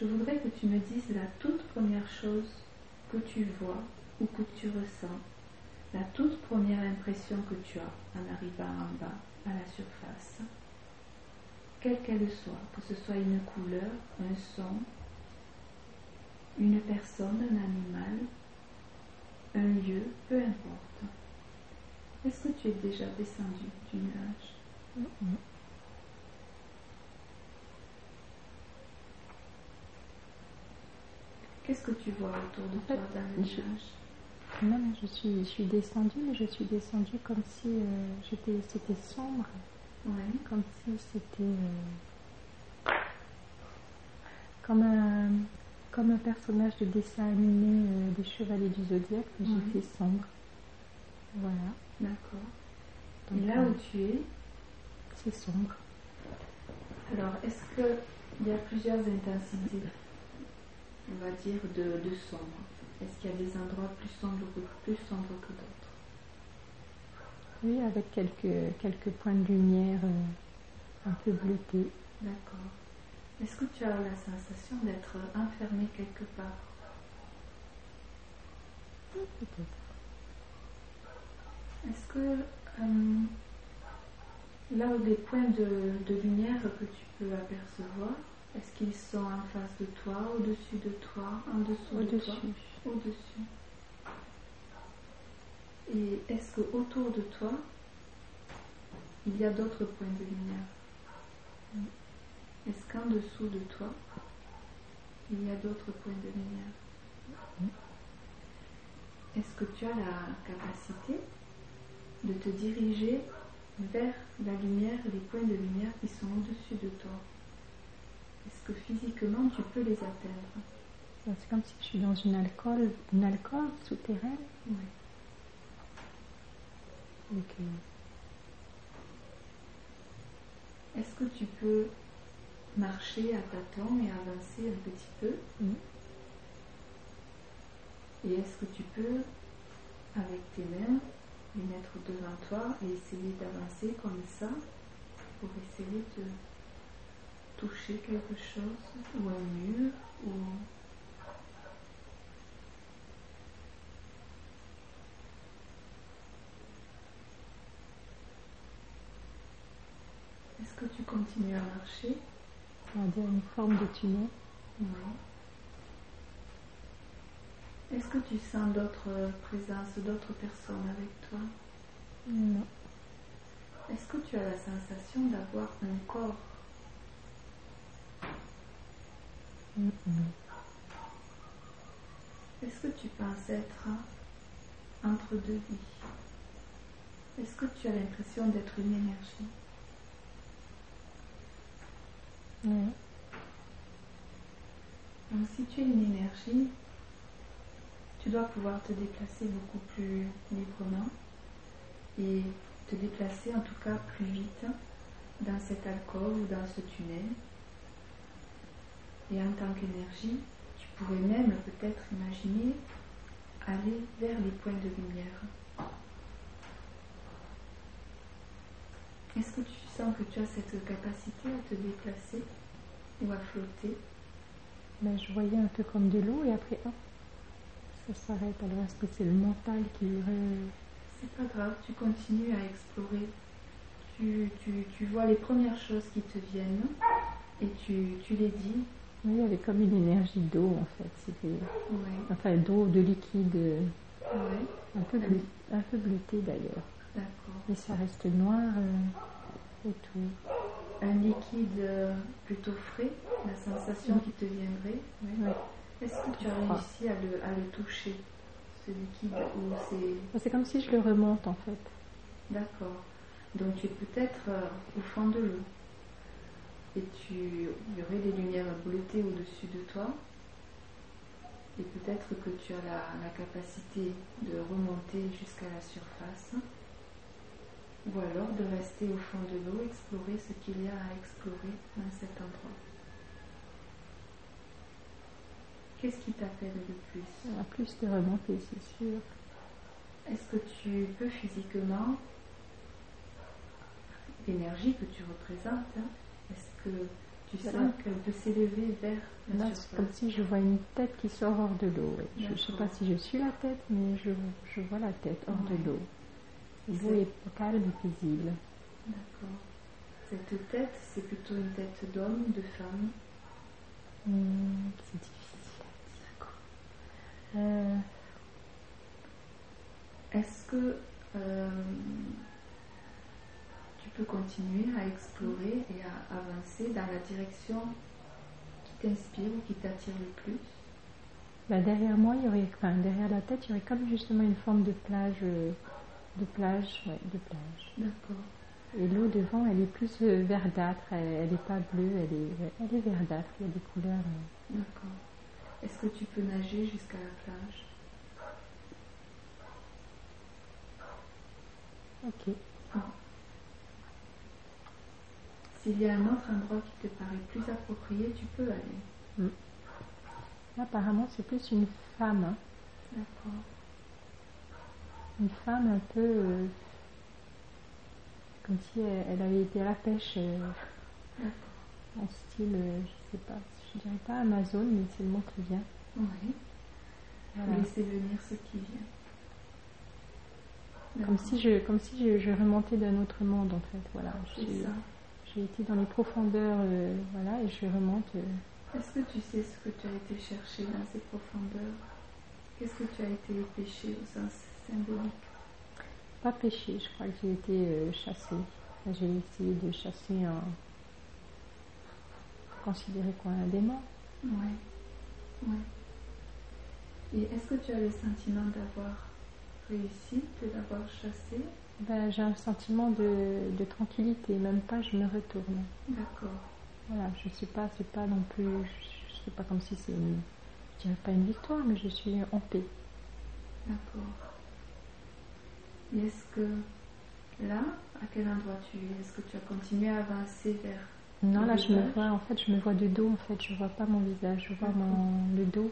je voudrais que tu me dises la toute première chose que tu vois ou que tu ressens, la toute première impression que tu as en arrivant en bas à la surface, quelle qu'elle soit, que ce soit une couleur, un son, une personne, un animal, un lieu, peu importe. Est-ce que tu es déjà descendu du nuage? Qu'est-ce que tu vois autour de toi nuage Non, je suis, je suis descendue, mais je suis descendue comme si euh, j'étais, c'était sombre. Oui. Comme si c'était euh, comme un comme un personnage de dessin animé euh, des Chevaliers du Zodiaque, mais j'étais sombre. Voilà. D'accord. Et là où tu es, c'est sombre. alors est-ce qu'il y a plusieurs intensités, on va dire, de, de sombre Est-ce qu'il y a des endroits plus sombres que, plus sombres que d'autres? Oui, avec quelques quelques points de lumière euh, un peu bleutés. D'accord. Est-ce que tu as la sensation d'être enfermé quelque part? Peut-être. Est-ce que euh, là où des points de, de lumière que tu peux apercevoir, est-ce qu'ils sont en face de toi, au-dessus de toi, en dessous de toi Au-dessus. Et est-ce que autour de toi, il y a d'autres points de lumière Est-ce qu'en dessous de toi, il y a d'autres points de lumière Est-ce que tu as la capacité de te diriger vers la lumière les points de lumière qui sont au-dessus de toi Est-ce que physiquement tu peux les atteindre C'est comme si je suis dans une alcool, une alcôve souterraine. Oui. Euh, Est-ce que tu peux marcher à tâtons et avancer un petit peu oui. Et est-ce que tu peux, avec tes mains, les mettre devant toi et essayer d'avancer comme ça pour essayer de toucher quelque chose ou un mur ou Est-ce que tu continues à marcher? On va dire une forme de tunnel. Oui. Est-ce que tu sens d'autres présences, d'autres personnes avec toi? Non. Est-ce que tu as la sensation d'avoir un corps Mm, mm. Est-ce que tu penses être entre deux vies? Est-ce que tu as l'impression d'être une énergie? Ouais. Donc si tu es une énergie, tu dois pouvoir te déplacer beaucoup plus librement et te déplacer en tout cas plus vite dans cette alcôve ou dans ce tunnel. Et en tant qu'énergie, tu pourrais même peut-être imaginer aller vers les points de lumière. Est-ce que tu sens que tu as cette capacité à te déplacer ou à flotter? Ben, je voyais un peu comme de l'eau et après, hop, ça s'arrête. Alors, est-ce que c'est le mental qui irait? C'est pas grave, tu continues à explorer. Tu, tu, tu vois les premières choses qui te viennent et tu, tu les dis. Oui, il y avait comme une énergie d'eau en fait. C'était, Ouais, enfin, d'eau, de liquide, ouais, un peu, bleu, un peu bleuté d'ailleurs. d'accord. Et ça reste noir euh, et tout. Un liquide euh, plutôt frais, la sensation qui te viendrait. Ouais. Est-ce que tu as réussi à le, à le toucher, ce liquide ou c'est... C'est comme si je le remonte en fait. D'accord. Donc tu es peut-être euh, au fond de l'eau. Et tu, il y aurait des lumières bleutées au-dessus de toi. Et peut-être que tu as la, la capacité de remonter jusqu'à la surface. Ou alors de rester au fond de l'eau, explorer ce qu'il y a à explorer dans cet endroit. Qu'est-ce qui t'appelle le plus? Il y a plus de remontée, c'est sûr. Est-ce que tu peux physiquement, l'énergie que tu représentes, hein, que Tu sens qu'elle peut s'élever vers la Là, comme si je vois une tête qui sort hors de l'eau. ouais. Je ne sais pas D'accord. si je suis la tête, mais je, je vois la tête hors Ouais. de l'eau. L'eau est calme et paisible. D'accord. Cette tête, c'est plutôt une tête d'homme, de femme. Hmm, c'est difficile à dire. quoi. Euh, Est-ce que euh, peux continuer à explorer et à avancer dans la direction qui t'inspire ou qui t'attire le plus bah, derrière moi, il y aurait, enfin, derrière la tête, il y aurait comme justement une forme de plage, euh, de plage, ouais, de plage. D'accord. Et l'eau devant, elle est plus euh, verdâtre, elle n'est pas bleue, elle est, elle est verdâtre, il y a des couleurs. euh, D'accord. Est-ce que tu peux nager jusqu'à la plage? Ok. S'il y a un autre endroit qui te paraît plus approprié, tu peux aller. Là, apparemment, c'est plus une femme. hein. D'accord. Une femme un peu euh, comme si elle, elle avait été à la pêche euh, en style, euh, je sais pas, je dirais pas Amazon, mais c'est le mot qui vient. Oui. Voilà. Laisser venir ce qui vient. Comme si je, comme si je, je remontais d'un autre monde en fait. Voilà. C'est J'ai- ça. J'ai été dans les profondeurs, euh, voilà, et je remonte. euh, Est-ce que tu sais ce que tu as été chercher dans ces profondeurs? Qu'est-ce que tu as été pêché au sens symbolique? Pas pêché, je crois que j'ai été euh, chassée. J'ai essayé de chasser un. considéré quoi Un démon Oui. Oui. Et est-ce que tu as le sentiment d'avoir réussi, de l'avoir chassé? Ben, J'ai un sentiment de, de tranquillité, même pas je me retourne. D'accord. Voilà, je sais pas, c'est pas non plus. Je, je sais pas comme si c'est une. Je dirais pas une victoire, mais je suis en paix. D'accord. Et est-ce que là, à quel endroit tu es? Est-ce que tu as continué à avancer vers Non, là, je me vois, en fait, je me vois de dos, en fait, je vois pas mon visage, je vois mon, le dos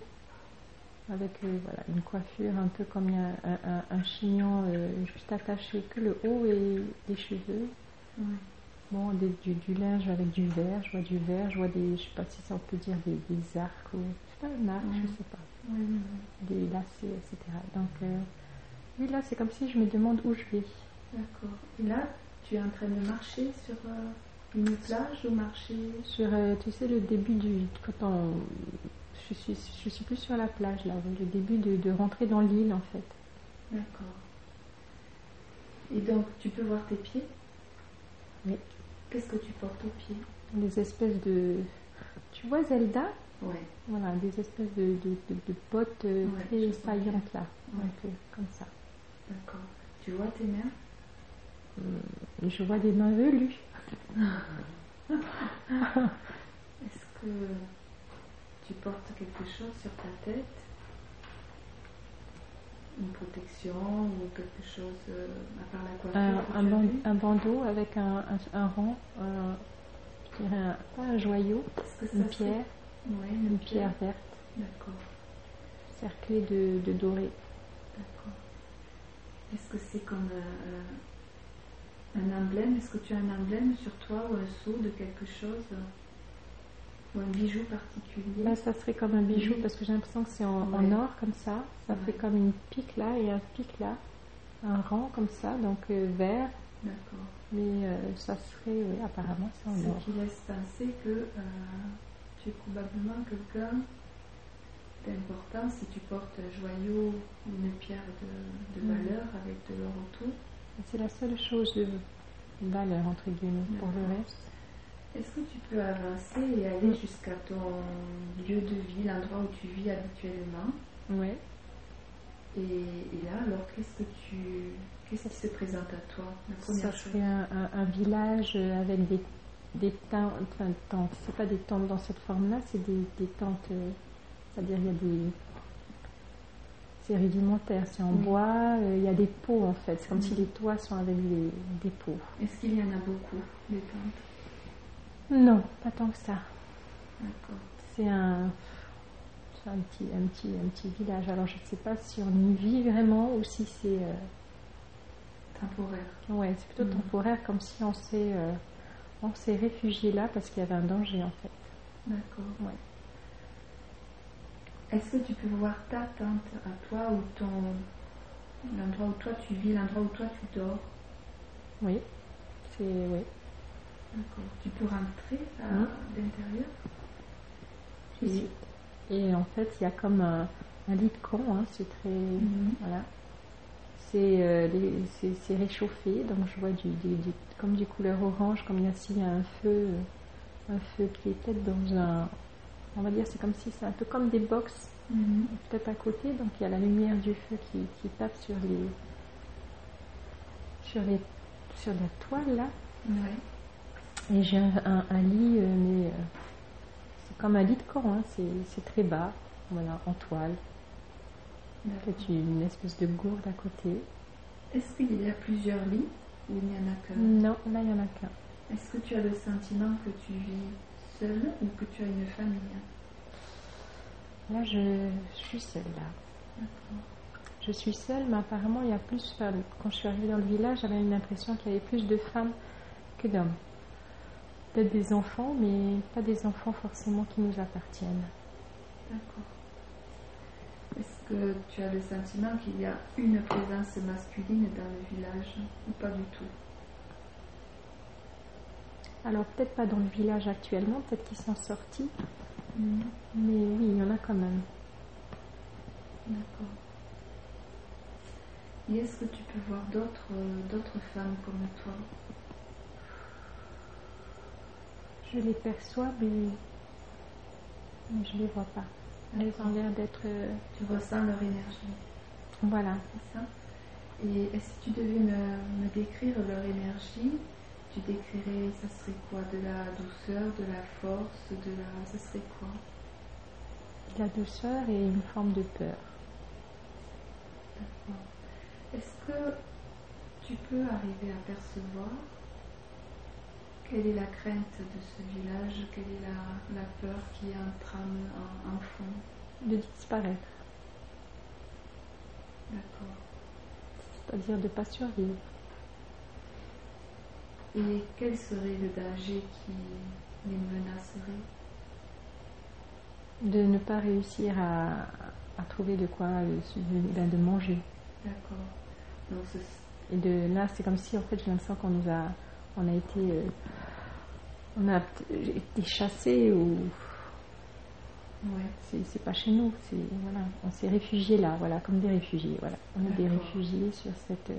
avec euh, voilà, une coiffure un peu comme un, un- un chignon euh, juste attaché que le haut et les cheveux. Bon, des- du, du linge avec du vert, je vois du vert, je vois des, je sais pas si ça on peut dire des, des arcs ou, c'est pas un arc, je sais pas, des lacets, etc. Donc, euh, oui, là, c'est comme si je me demande où je vais. D'accord. Et là, tu es en train de marcher sur une plage ou marcher? Sur, tu sais, le début du. Quand on. Je suis, je suis plus sur la plage là, le début de, de rentrer dans l'île en fait. D'accord. Et donc, tu peux voir tes pieds? Oui. Qu'est-ce que tu portes aux pieds? Des espèces de. Tu vois Zelda? Oui. Voilà, des espèces de, de, de- de bottes euh, Ouais, très saillantes là. Ouais. Donc, euh, comme ça. D'accord. Tu vois tes mains? Et je vois des mains velues. Est-ce que tu portes quelque chose sur ta tête Une protection ou quelque chose euh, à part la coiffure Un, ban- bandeau avec un, un, un rang, un- je dirais un, pas un joyau, une pierre, Ouais, une pierre verte, D'accord. cerclée de, de doré. D'accord. Est-ce que c'est comme euh, un emblème? Est-ce que tu as un emblème sur toi ou un sceau de quelque chose? Ou un bijou particulier Là, ça serait comme un bijou Oui. parce que j'ai l'impression que c'est en, or comme ça. Ça Ouais. fait comme une pique là et un pic là. Un rang comme ça, donc euh, vert. D'accord. Mais euh, ça serait, oui, apparemment, c'est en or. Ce qui laisse penser que euh, tu es probablement quelqu'un d'important si tu portes un joyau ou une pierre de, de Mhm. valeur avec de l'or autour. C'est la seule chose de valeur, entre guillemets. Pour le reste, Est-ce que tu peux avancer et aller jusqu'à ton lieu de vie, l'endroit où tu vis habituellement ouais. et, et là, alors, qu'est-ce que tu, qu'est-ce qui se présente à toi La Ça première chose. serait un, un- un village avec des, des tentes, enfin, tentes. C'est pas des tentes dans cette forme-là, c'est des, des tentes. euh, C'est-à-dire, il y a des. C'est rudimentaire, c'est en Oui. bois, euh, il y a des pots en fait. C'est comme si les toits sont avec des, des pots. Est-ce qu'il y en a beaucoup, des tentes? Non, pas tant que ça. D'accord. C'est un, c'est un, petit, un, petit, un petit village. Alors je ne sais pas si on y vit vraiment ou si c'est. euh, Temporaire. ouais, c'est plutôt Mhm. temporaire, comme si on s'est, euh, On s'est réfugié là parce qu'il y avait un danger en fait. D'accord. Ouais. Est-ce que tu peux voir ta tente à toi ou ton l'endroit où toi tu vis, l'endroit où toi tu dors? Oui, c'est oui. Tu peux rentrer à l'intérieur Et, et en fait, il y a comme un, un lit de camp, hein, c'est très. Mhm. Voilà. C'est euh, les- c'est- réchauffé, donc je vois du, du- du- comme du couleur orange, comme il y a s'il y a un feu, euh, un feu qui est peut-être dans un. On va dire, c'est comme si c'est un peu comme des box, Mhm. peut-être à côté, donc il y a la lumière du feu qui, qui tape sur les. sur les. sur la toile là. Ouais. Et j'ai un, un- un lit, euh, mais euh, c'est comme un lit de camp, hein, c'est très bas, voilà, en toile. Une espèce de gourde à côté. Est-ce qu'il y a plusieurs lits ou il n'y en a qu'un? Non, là il n'y en a qu'un. Est-ce que tu as le sentiment que tu vis seule ou que tu as une famille? Là je, je suis seule là. D'accord. Je suis seule, mais apparemment il y a plus. enfin, quand je suis arrivée dans le village, j'avais une impression qu'il y avait plus de femmes que d'hommes. Peut-être des enfants, mais pas des enfants forcément qui nous appartiennent. D'accord. Est-ce que tu as le sentiment qu'il y a une présence masculine dans le village ou pas du tout? Alors peut-être pas dans le village actuellement, peut-être qu'ils sont sortis, Mhm. mais oui, il y en a quand même. D'accord. Et est-ce que tu peux voir d'autres d'autres femmes comme toi? Je les perçois, mais, mais je les vois pas. Elles ont l'air d'être. euh, Tu ressens leur énergie, voilà. c'est ça Et est-ce que tu devais me, me décrire leur énergie? Tu décrirais, ça serait quoi? De la douceur, de la force, de la... Ça serait quoi? De la douceur et une forme de peur. D'accord. Est-ce que tu peux arriver à percevoir quelle est la crainte de ce village? Quelle est la, la peur qui entrame en, en fond? De disparaître, D'accord. c'est-à-dire de ne pas survivre. Et quel serait le danger qui les menacerait? De ne pas réussir à, à trouver de quoi euh, ben, de manger. D'accord. Ce- Et de là, c'est comme si en fait j'ai l'impression qu'on nous a, on a été, euh, on a été chassés ou ouais. c'est pas chez nous, c'est voilà, on s'est réfugiés là, voilà, comme des réfugiés, voilà, on est des réfugiés sur cette,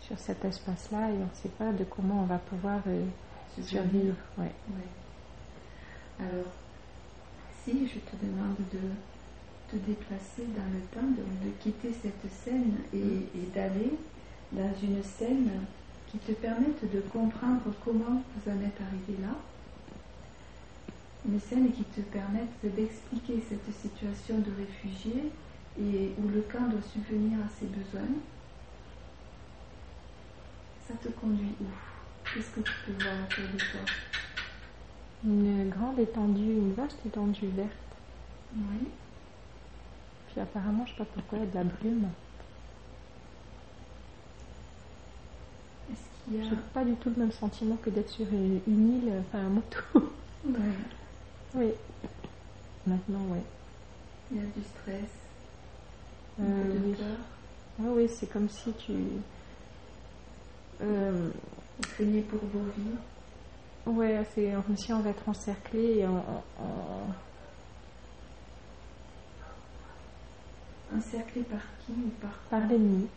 sur cet espace-là et on ne sait pas de comment on va pouvoir euh, survivre, ouais. Ouais. Alors, si je te demande de te déplacer dans le temps, de, de quitter cette scène et, et d'aller dans une scène qui te permette de comprendre comment vous en êtes arrivé là, une scène qui te permette d'expliquer cette situation de réfugié et où le camp doit subvenir à ses besoins, ça te conduit où? Qu'est-ce que tu peux voir autour de toi? Une grande étendue, une vaste étendue verte. Oui. Puis apparemment, je sais pas pourquoi, il y a de la brume. Est-ce qu'il y a. J'ai pas du tout le même sentiment que d'être sur une, île, enfin un moto. Ouais. oui. Maintenant, oui. Il y a du stress, Euh, de oui. peur. Oui, oui, c'est comme si tu. Euh, craignez pour vos vies. ouais, c'est comme si on va être encerclé et on, on- Encerclés par qui ou par par l'ennemi.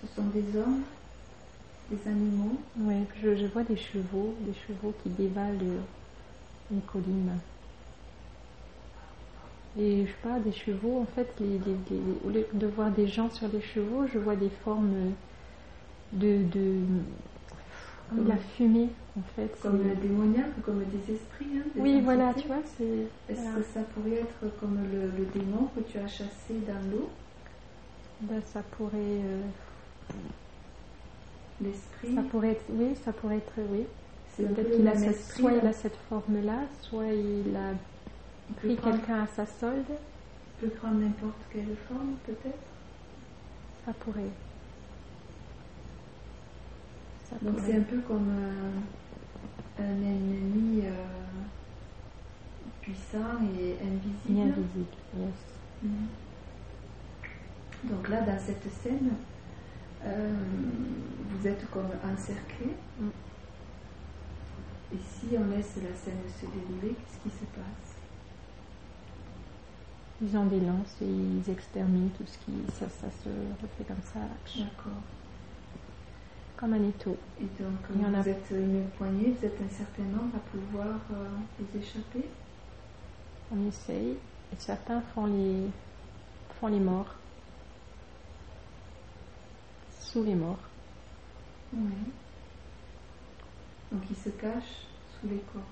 Ce sont des hommes, des animaux. Ouais, je, je vois des chevaux, des chevaux qui dévalent une colline. Et je sais pas, des chevaux, en fait, les, les- les- au lieu de voir des gens sur les chevaux, je vois des formes de. de comme la fumée, en fait. Comme c'est- démoniaques, comme des esprits. hein, des Oui, voilà, tu vois, c'est. Est-ce voilà. que ça pourrait être comme le, le démon que tu as chassé dans l'eau, Ben, ça pourrait. euh, l'esprit ça pourrait être. Oui, ça pourrait être. Oui. Peut-être qu'il a cette, soit il là. a cette forme-là, soit il a Il pris quelqu'un à sa solde. peut prendre n'importe quelle forme, peut-être. Ça pourrait. Ça Donc c'est un peu comme, euh, un ennemi euh, puissant et invisible. Et invisible, yes. Mhm. Donc là, dans cette scène, euh, vous êtes comme encerclés. Mm. Et si on laisse la scène se dérouler, qu'est-ce qui se passe? Ils ont des lances et ils exterminent tout ce qui. Ça, ça se refait comme ça, D'accord. comme un étau. Et donc, Il y en a- vous êtes une poignée, vous êtes un certain nombre à pouvoir euh, vous échapper? On essaye et certains font les, font les morts. Les morts. Oui. Donc, ils se cachent sous les corps.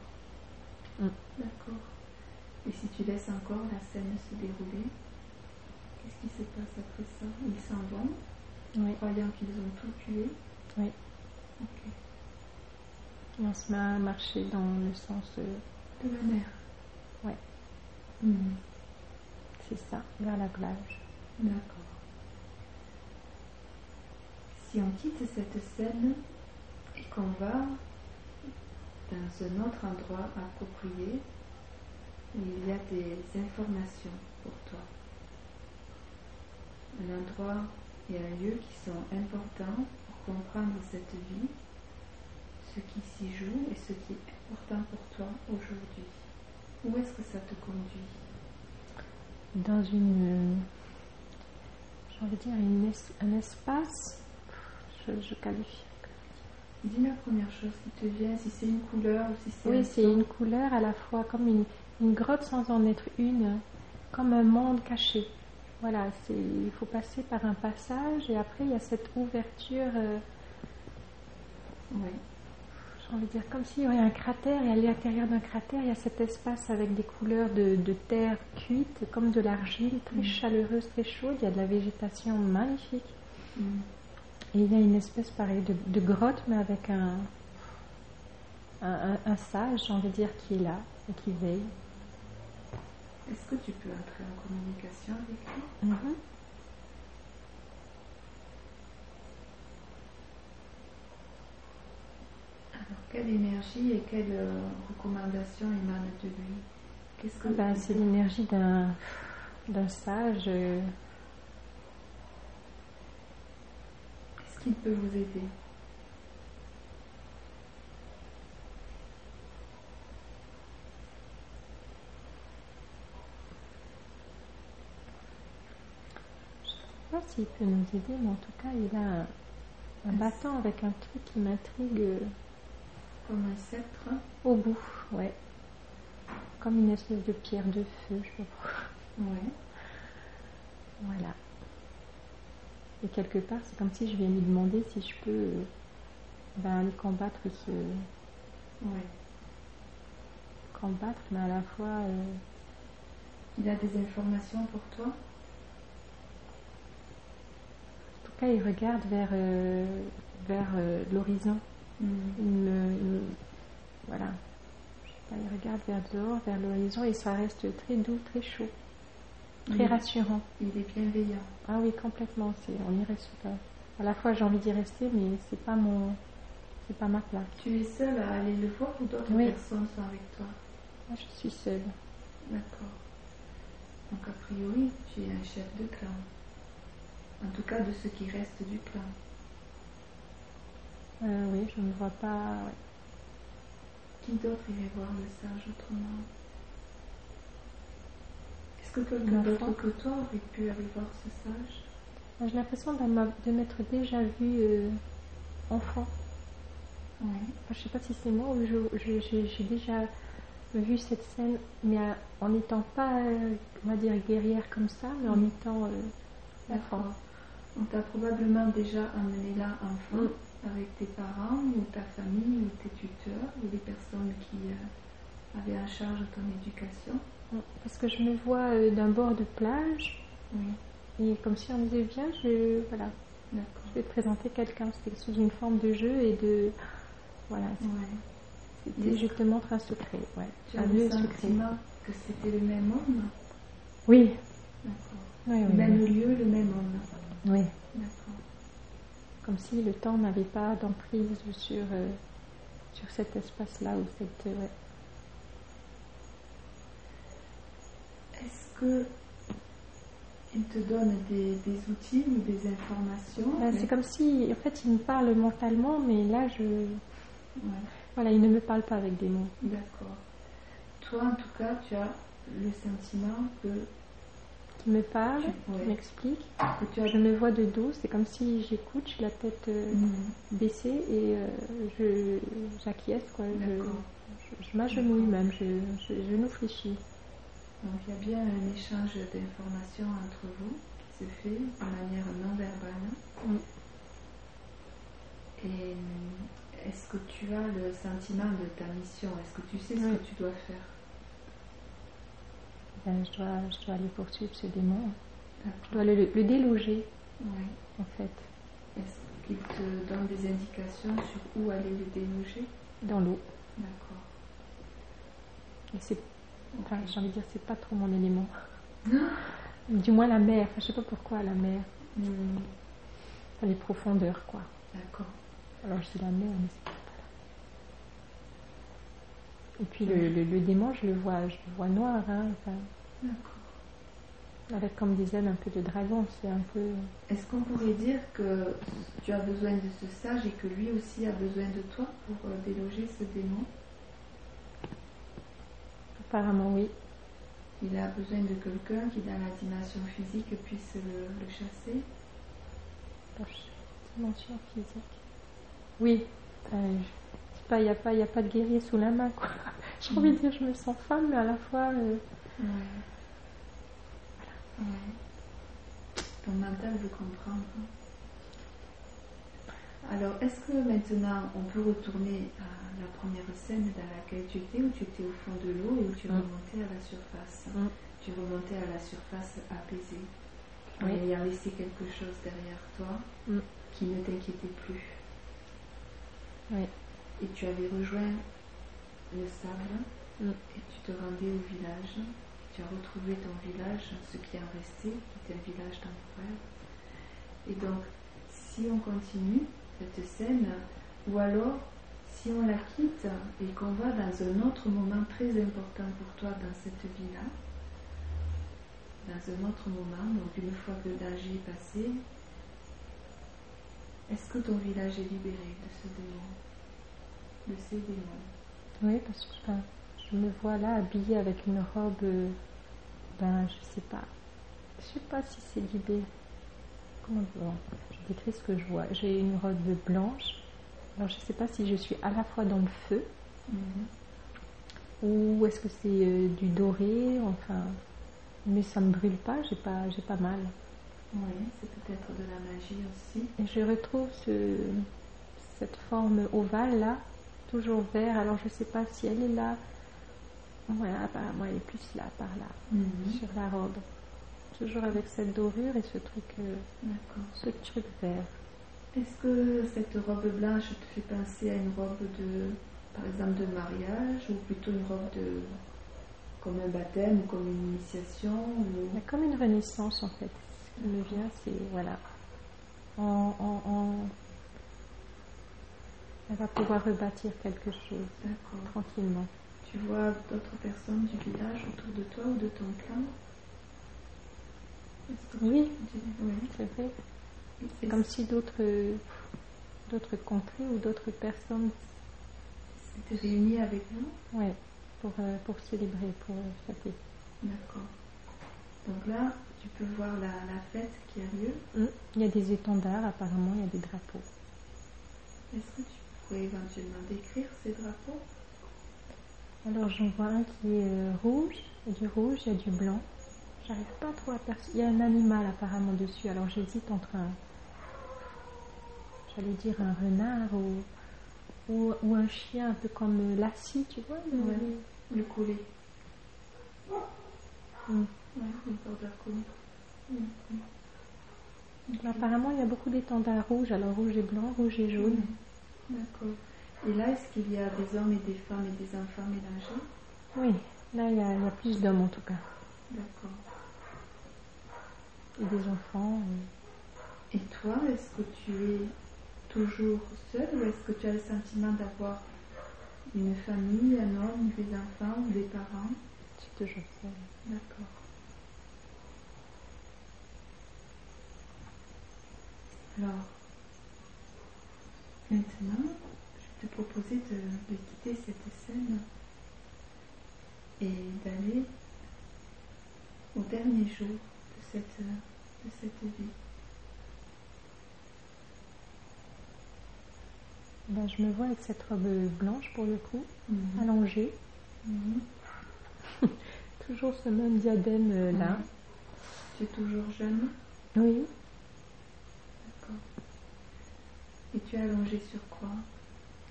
Mm. D'accord. Et si tu laisses encore la scène se dérouler, qu'est-ce qui se passe après ça? Ils s'en vont, Oui, croyant qu'ils ont tout tué. oui. Ok. Et on se met à marcher dans le sens. euh, De la mer. Ouais. Mhm. c'est ça, vers la plage. D'accord. Si on quitte cette scène et qu'on va dans un autre endroit approprié il y a des informations pour toi, un endroit et un lieu qui sont importants pour comprendre cette vie, ce qui s'y joue et ce qui est important pour toi aujourd'hui. Où est-ce que ça te conduit? Dans une. J'ai envie de dire un espace. Je, je qualifie. Dis la première chose qui te vient, si c'est une couleur ou si c'est un Oui, c'est une couleur à la fois comme une, une grotte sans en être une, comme un monde caché. Voilà, c'est, il faut passer par un passage et après il y a cette ouverture, euh, Oui. j'ai envie de dire comme s'il y aurait un cratère et à l'intérieur d'un cratère il y a cet espace avec des couleurs de, de terre cuite, comme de l'argile, très Mm. chaleureuse, très chaude. Il y a de la végétation magnifique. Mm. Et il y a une espèce pareil de, de grotte, mais avec un, un, sage, j'ai envie de dire, qui est là et qui veille. Est-ce que tu peux entrer en communication avec lui? Mhm. Alors, quelle énergie et quelle euh, recommandation émane de lui? Qu'est-ce que Ben, c'est l'énergie d'un, d'un sage. euh, Peut vous aider Je ne sais pas s'il peut nous aider, mais en tout cas, il a un, un bâton avec un truc qui m'intrigue euh, Comme un sceptre au bout. Ouais. Comme une espèce de pierre de feu, je sais pas pourquoi. Oui. Voilà. Et quelque part, c'est comme si je viens lui demander si je peux euh, ben, aller combattre ce. Combattre, mais à la fois. euh, Il a des informations pour toi? En tout cas, il regarde vers, euh, vers l'horizon. Mm. Voilà. Je sais pas, il regarde vers dehors, vers l'horizon, et ça reste très doux, très chaud, très rassurant. Il est bienveillant. Ah oui, complètement. C'est, on y reste pas. À la fois, j'ai envie d'y rester, mais c'est pas mon, c'est pas ma place. Tu es seule à aller le voir ou d'autres Oui. personnes sont avec toi? Moi, je suis seule. D'accord. Donc a priori, tu es un chef de clan. En tout cas, de ceux qui restent du clan. Euh, oui, je ne vois pas. ouais. Qui d'autre irait voir le sage autrement? Que quelqu'un d'autre que toi aurait pu aller voir ce sage J'ai l'impression de m'être déjà vue euh, enfant. Enfin, je sais pas si c'est moi ou j'ai déjà vu cette scène, mais euh, en n'étant pas, euh, on va dire, guerrière comme ça, mais en Mm. étant euh, enfant. On t'a probablement déjà emmené là enfant Mm. avec tes parents ou ta famille ou tes tuteurs ou les personnes qui euh, avaient en charge ton éducation. Parce que je me vois euh, d'un bord de plage, Oui. et comme si on me disait, viens, je, voilà, D'accord. je vais te présenter quelqu'un. C'était sous une forme de jeu et de. Voilà, c'était Yes. je te montre un secret. Ouais. Tu un lieu le secret. que c'était le même homme Oui, oui, Le oui. même oui. lieu, le même homme. Oui. D'accord. Comme si le temps n'avait pas d'emprise sur, euh, sur cet espace-là ou cette. ouais. Est-ce que il te donne des, des outils ou des informations Ben, mais- c'est comme si, en fait, il me parle mentalement, mais là, je. Ouais, Voilà, il ne me parle pas avec des mots. D'accord. Toi, en tout cas, tu as le sentiment que, Il me parle, ouais. il m'explique. as Je me vois de dos, c'est comme si j'écoute, j'ai la tête euh, Mhm. baissée et euh, je j'acquiesce, quoi. Je, D'accord. je, même, je, je, je nous fléchis. Donc il y a bien un échange d'informations entre vous qui se fait de manière non verbale. Mm. Et euh, est-ce que tu as le sentiment de ta mission? Est-ce que tu sais ce Oui. que tu dois faire? Ben, je, dois, je dois aller poursuivre ce démon. Je dois le, le déloger, Ouais. en fait, Est-ce qu'il te donne des indications sur où aller le déloger? Dans l'eau. D'accord. Et c'est, enfin, j'ai envie de dire, c'est pas trop mon élément. Du moins la mer, enfin, je sais pas pourquoi la mer. Hmm, Enfin, les profondeurs, quoi. D'accord. Alors je dis la mer, mais c'est pas là. Et puis le, le, le démon, je le vois, je le vois noir, hein, enfin, D'accord. avec comme des ailes un peu de dragon, c'est un peu. Est-ce qu'on pourrait dire que tu as besoin de ce sage et que lui aussi a besoin de toi pour euh, déloger ce démon? Apparemment, oui. Il a besoin de quelqu'un qui, dans la dimension physique, puisse le, le chasser Dimension physique. Oui. Pas, il n'y a, pas- y a pas de guerrier sous la main, quoi. J'ai envie de dire, je me sens femme, mais à la fois. euh, Ouais. Ouais. Ton mental veut comprendre. Alors, est-ce que maintenant on peut retourner à la première scène dans laquelle tu étais, où tu étais au fond de l'eau et où tu Mm. remontais à la surface? Mm. Tu remontais à la surface apaisée, en Oui. ayant laissé quelque chose derrière toi Mm. qui ne t'inquiétait plus. Oui. Et tu avais rejoint le sable Mm. et tu te rendais au village. Tu as retrouvé ton village, ce qui en restait, qui était un village temporaire. Et donc, si on continue cette scène, ou alors si on la quitte et qu'on va dans un autre moment très important pour toi dans cette vie-là, dans un autre moment, donc une fois que le est passé, est-ce que ton village est libéré de ce démon, de ces démons? Oui, parce que je me vois là habillée avec une robe, ben je sais pas, je sais pas si c'est libéré. Comment bon, décris ce que je vois. J'ai une robe blanche. Alors je sais pas si je suis à la fois dans le feu ou est-ce que c'est euh, du doré. Enfin, mais ça me brûle pas. J'ai pas, pas mal. Oui, c'est peut-être de la magie aussi. Et je retrouve ce, cette forme ovale là, toujours vert. Alors je sais pas si elle est là. Ouais, apparemment elle est plus là, par là, sur la robe. Toujours avec cette dorure et ce truc, euh, ce truc vert. Est-ce que cette robe blanche te fait penser à une robe de, par exemple, de mariage ou plutôt une robe de, comme un baptême ou comme une initiation ou... Comme une renaissance en fait. Ce qui me vient, c'est voilà. En- Elle va pouvoir rebâtir quelque chose tranquillement. Tu vois d'autres personnes du village autour de toi ou de ton clan? Oui, Oui. c'est vrai. C'est comme si d'autres d'autres contrées ou d'autres personnes C'était réunis avec vous Ouais, pour, euh, pour célébrer, pour euh, fêter. D'accord. Donc là, tu peux voir la, la fête qui a lieu. Mm. Il y a des étendards, apparemment, il y a des drapeaux. Est-ce que tu pourrais éventuellement décrire ces drapeaux? Alors j'en vois un qui est euh, rouge, il y a du rouge, il y a du blanc. J'arrive pas trop à percevoir. Il y a un animal apparemment dessus, alors j'hésite entre un. J'allais dire un renard ou, ou, ou un chien un peu comme euh, Lassie, tu vois le- Ouais. Le collet. Mm. Ouais, le. Mm, mm. Mais Apparemment il y a beaucoup d'étendards rouges, alors rouge et blanc, rouge et jaune. D'accord. Et là, est-ce qu'il y a des hommes et des femmes et des enfants mélangés? Oui, là il y a, il y a plus d'hommes en tout cas. D'accord. Et des enfants. Et toi, est-ce que tu es toujours seule ou est-ce que tu as le sentiment d'avoir Une famille, un homme, des enfants ou des parents? Je suis toujours seule. D'accord. Alors, maintenant, je vais te proposer de, de quitter cette scène et d'aller au dernier jour cette, de cette vie. Ben, je me vois avec cette robe blanche pour le coup, Mhm. allongée. Mhm. Toujours ce même diadème euh, là. Tu es toujours jeune Oui. D'accord. Et tu es allongé sur quoi?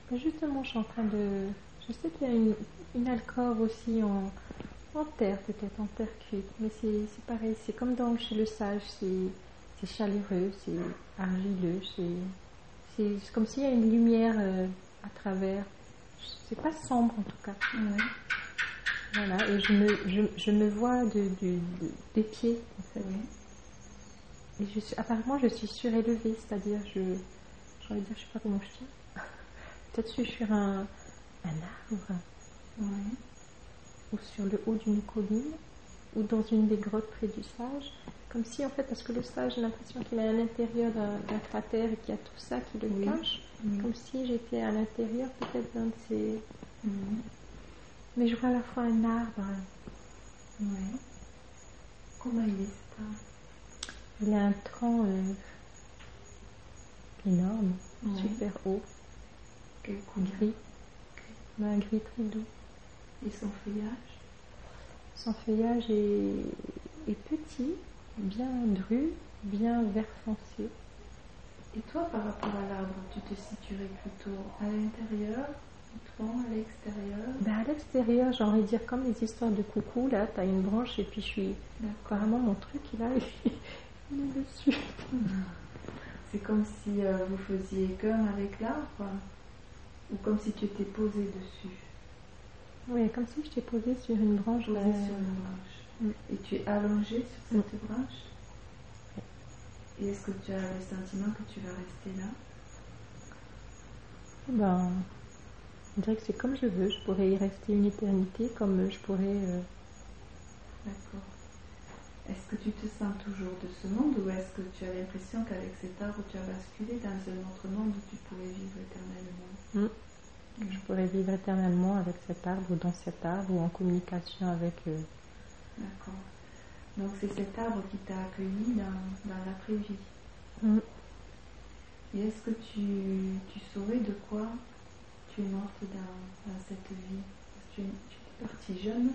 Ben, Justement, je suis en train de. Je sais qu'il y a une, une alcôve aussi en, en terre, peut-être en terre cuite, mais c'est c'est pareil. C'est comme dans chez le sage, c'est chaleureux, c'est argileux, c'est comme s'il y a une lumière euh, à travers. C'est pas sombre en tout cas. Ouais. Voilà, et je me, je, je me vois de, de- de- des pieds en fait. Oui. Et je suis, apparemment, je suis surélevée, c'est-à-dire, je, j'ai envie de dire, je sais pas comment je dis. Peut-être je suis sur un, un arbre, Ouais. Ou sur le haut d'une colline, ou dans une des grottes près du sage. Comme si, en fait, parce que le sage, j'ai l'impression qu'il est à l'intérieur d'un, cratère et qu'il y a tout ça qui le Oui. cache. Oui. Comme si j'étais à l'intérieur, peut-être, d'un de ces. Mais je vois à la fois un arbre, Ouais. Comment il est arbre? Il a un tronc euh, énorme, super haut, gris, un gris très doux. Et son feuillage Son feuillage est, est petit, bien dru, bien vert foncé. Et toi, par rapport à l'arbre, tu te situerais plutôt à l'intérieur, à l'extérieur? Ben, à l'extérieur, j'ai envie de dire comme les histoires de coucou, là, t'as une branche et puis je suis. Apparemment, mon truc, il a il est dessus. C'est comme si euh, vous faisiez qu'un avec l'arbre Ou comme si tu étais posé dessus? Oui, comme si je t'ai posé sur une branche. Posé là. sur une branche. Mm. Et tu es allongé sur cette branche? Et est-ce que tu as le sentiment que tu vas rester là? Ben, on dirait que c'est comme je veux. Je pourrais y rester une éternité, comme je pourrais. euh, D'accord. Est-ce que tu te sens toujours de ce monde ou est-ce que tu as l'impression qu'avec cet arbre tu as basculé dans un autre monde où tu pourrais vivre éternellement? Je pourrais vivre éternellement avec cet arbre ou dans cet arbre ou en communication avec. euh, D'accord. Donc c'est cet arbre qui t'a accueilli dans, dans l'après-vie. Mm. Et est-ce que tu, tu saurais de quoi tu es morte dans, dans cette vie? Parce que tu, tu es partie jeune?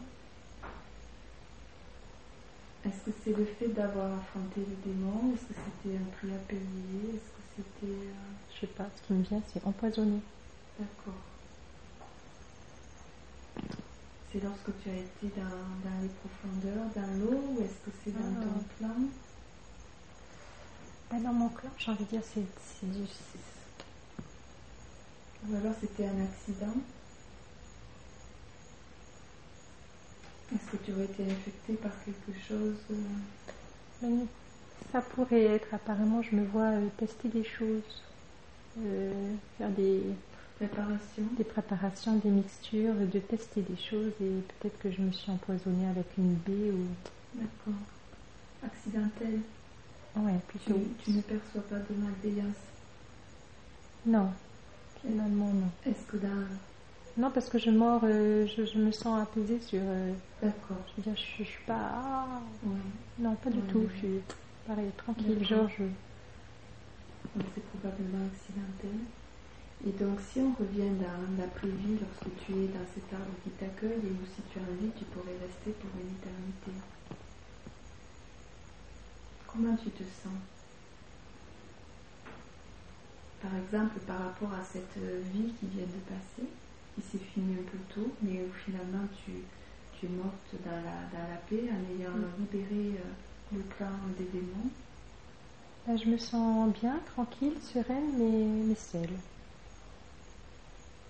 Est-ce que c'est le fait d'avoir affronté le démon? Est-ce que c'était un prix à payer? Est-ce que c'était... euh, Je sais pas, ce qui me vient, c'est empoisonné. D'accord. C'est lorsque tu as été dans, dans les profondeurs, dans l'eau, ou est-ce que c'est dans Ah. ton plan Ben, dans mon clan, j'ai envie de dire, c'est c'est du. c'est- Ou alors c'était un accident? Est-ce que tu aurais été infecté par quelque chose euh, ça pourrait être, apparemment, je me vois euh, tester des choses, euh, faire des, Préparation des préparations, des mixtures, de tester des choses et peut-être que je me suis empoisonnée avec une baie ou. D'accord. Accidentel Ouais, tu, plutôt. tu ne perçois pas de malveillance Non, finalement, non. Est-ce que dans... Non, parce que je mords, euh, je, je me sens apaisée sur. euh, D'accord. je veux dire, je, je suis pas. ah, Ouais. non, pas du Ouais. tout. Je suis pareil, tranquille, genre, je. C'est probablement accidentel. Et donc si on revient dans l'après-vie, lorsque tu es dans cet arbre qui t'accueille et où si tu as envie, tu pourrais rester pour une éternité. Comment tu te sens? Par exemple, par rapport à cette vie qui vient de passer, qui s'est finie un peu tôt, mais où finalement tu, tu es morte dans la, dans la paix en ayant libéré euh, le clan des démons. Ben, je me sens bien, tranquille, sereine, mais, mais seule.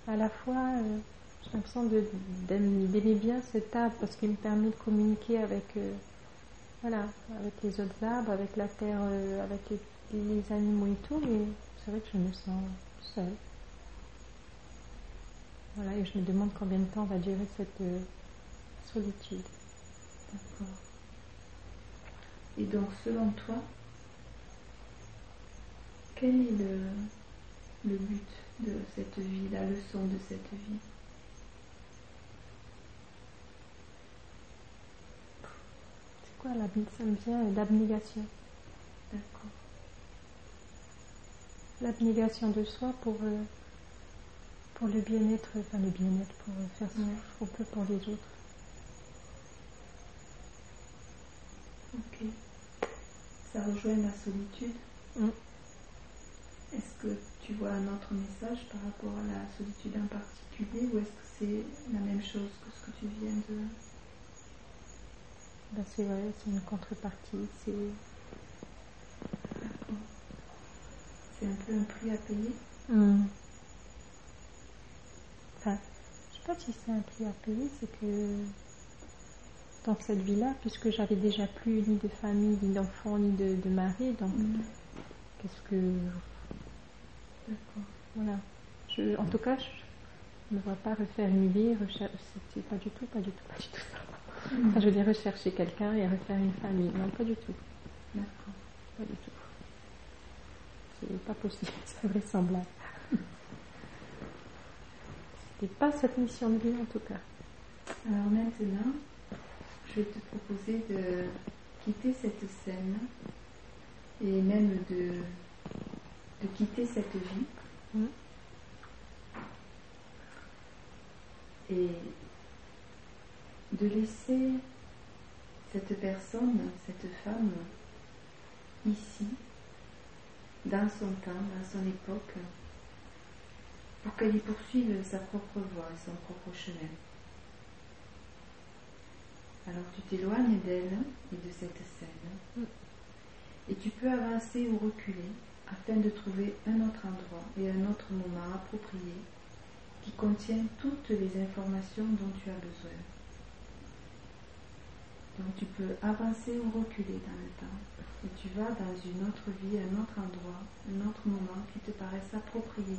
À la fois, euh, j'ai l'impression d'aimer bien cet arbre parce qu'il me permet de communiquer avec, euh, voilà, avec les autres arbres, avec la terre, euh, avec les, animaux et tout, mais c'est vrai que je me sens seule. Voilà, et je me demande combien de temps va durer cette euh, solitude. D'accord. Et donc, selon toi, quel est le but? De cette vie, la leçon de cette vie C'est quoi la Ça me vient d'abnégation. D'accord. L'abnégation de soi pour, euh, pour le bien-être, enfin le bien-être, pour faire ce qu'on peut pour les autres. Ok. Ça rejoint la solitude. Mm. Est-ce que tu vois un autre message par rapport à la solitude en particulier ou est-ce que c'est la même chose que ce que tu viens de... Ben, c'est ouais, c'est une contrepartie. C'est. C'est un peu un prix à payer Hmm. Enfin, je sais pas si c'est un prix à payer, c'est que dans cette vie-là, puisque j'avais déjà plus ni de famille, ni d'enfants, ni de, de mari, donc qu'est-ce que. D'accord. Voilà. Je, en tout cas, je ne vois pas refaire une vie, recher- c'était pas du tout, pas du tout, pas du tout ça. Enfin, je veux dire rechercher quelqu'un et refaire une famille. Non, pas du tout. D'accord. Pas du tout. C'est pas possible, c'est invraisemblable. C'était pas cette mission de vie en tout cas. Alors maintenant, je vais te proposer de quitter cette scène et même de, de quitter cette vie Mm. et de laisser cette personne, cette femme, ici, dans son temps, dans son époque, pour qu'elle y poursuive sa propre voie et son propre chemin. Alors tu t'éloignes d'elle et de cette scène, Mm. et tu peux avancer ou reculer afin de trouver un autre endroit et un autre moment approprié qui contient toutes les informations dont tu as besoin. Donc tu peux avancer ou reculer dans le temps et tu vas dans une autre vie, un autre endroit, un autre moment qui te paraisse approprié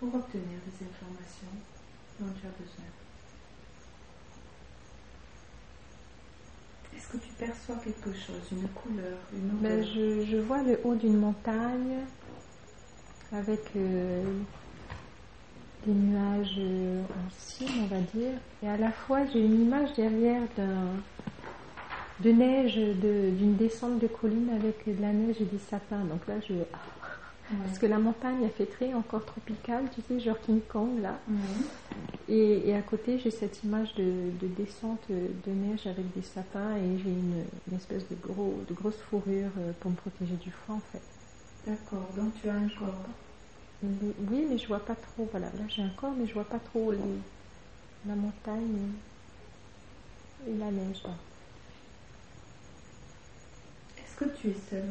pour obtenir des informations dont tu as besoin. Est-ce que tu perçois quelque chose, une couleur, une Ben, je, je vois le haut d'une montagne avec euh, des nuages euh, en cime, on va dire, et à la fois j'ai une image derrière d'un de neige, de- d'une descente de colline avec de la neige et des sapins. Donc là, je ah, Ouais. parce que la montagne a fait très encore tropicale, tu sais, genre King Kong là. Et, et à côté, j'ai cette image de, de descente de neige avec des sapins et j'ai une, une espèce de, gros, de grosse fourrure euh, pour me protéger du froid en fait. D'accord, donc tu as un corps. Mais- Oui, mais je vois pas trop. Voilà, là j'ai un corps, mais je vois pas trop les- la montagne et, la neige. Est-ce que tu es seule?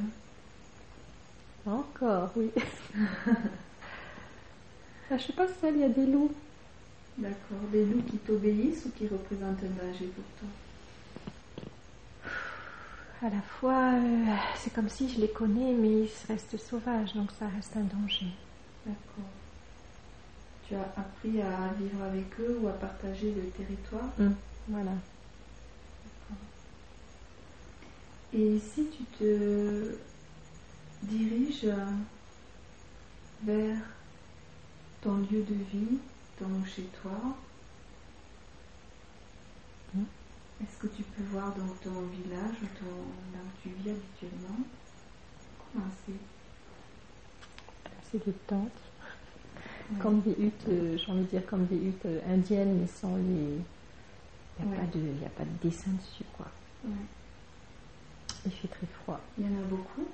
Encore, oui. Ah, je suis pas seule, il y a des loups. D'accord, des loups qui t'obéissent ou qui représentent un danger pour toi? À la fois, euh, c'est comme si je les connais, mais ils restent sauvages, donc ça reste un danger. D'accord. Tu as appris à vivre avec eux ou à partager le territoire? Voilà. Et si tu te diriges vers ton lieu de vie, ton chez toi, Mm. est-ce que tu peux voir donc ton village ton, là où tu vis habituellement? Comment c'est? C'est des tentes. Ouais. Comme des huttes, euh, j'ai envie de dire comme des huttes euh, indiennes, mais sans les. Il n'y a, Ouais. a pas de dessin dessus, quoi. Ouais. Il fait très froid. Il y en a beaucoup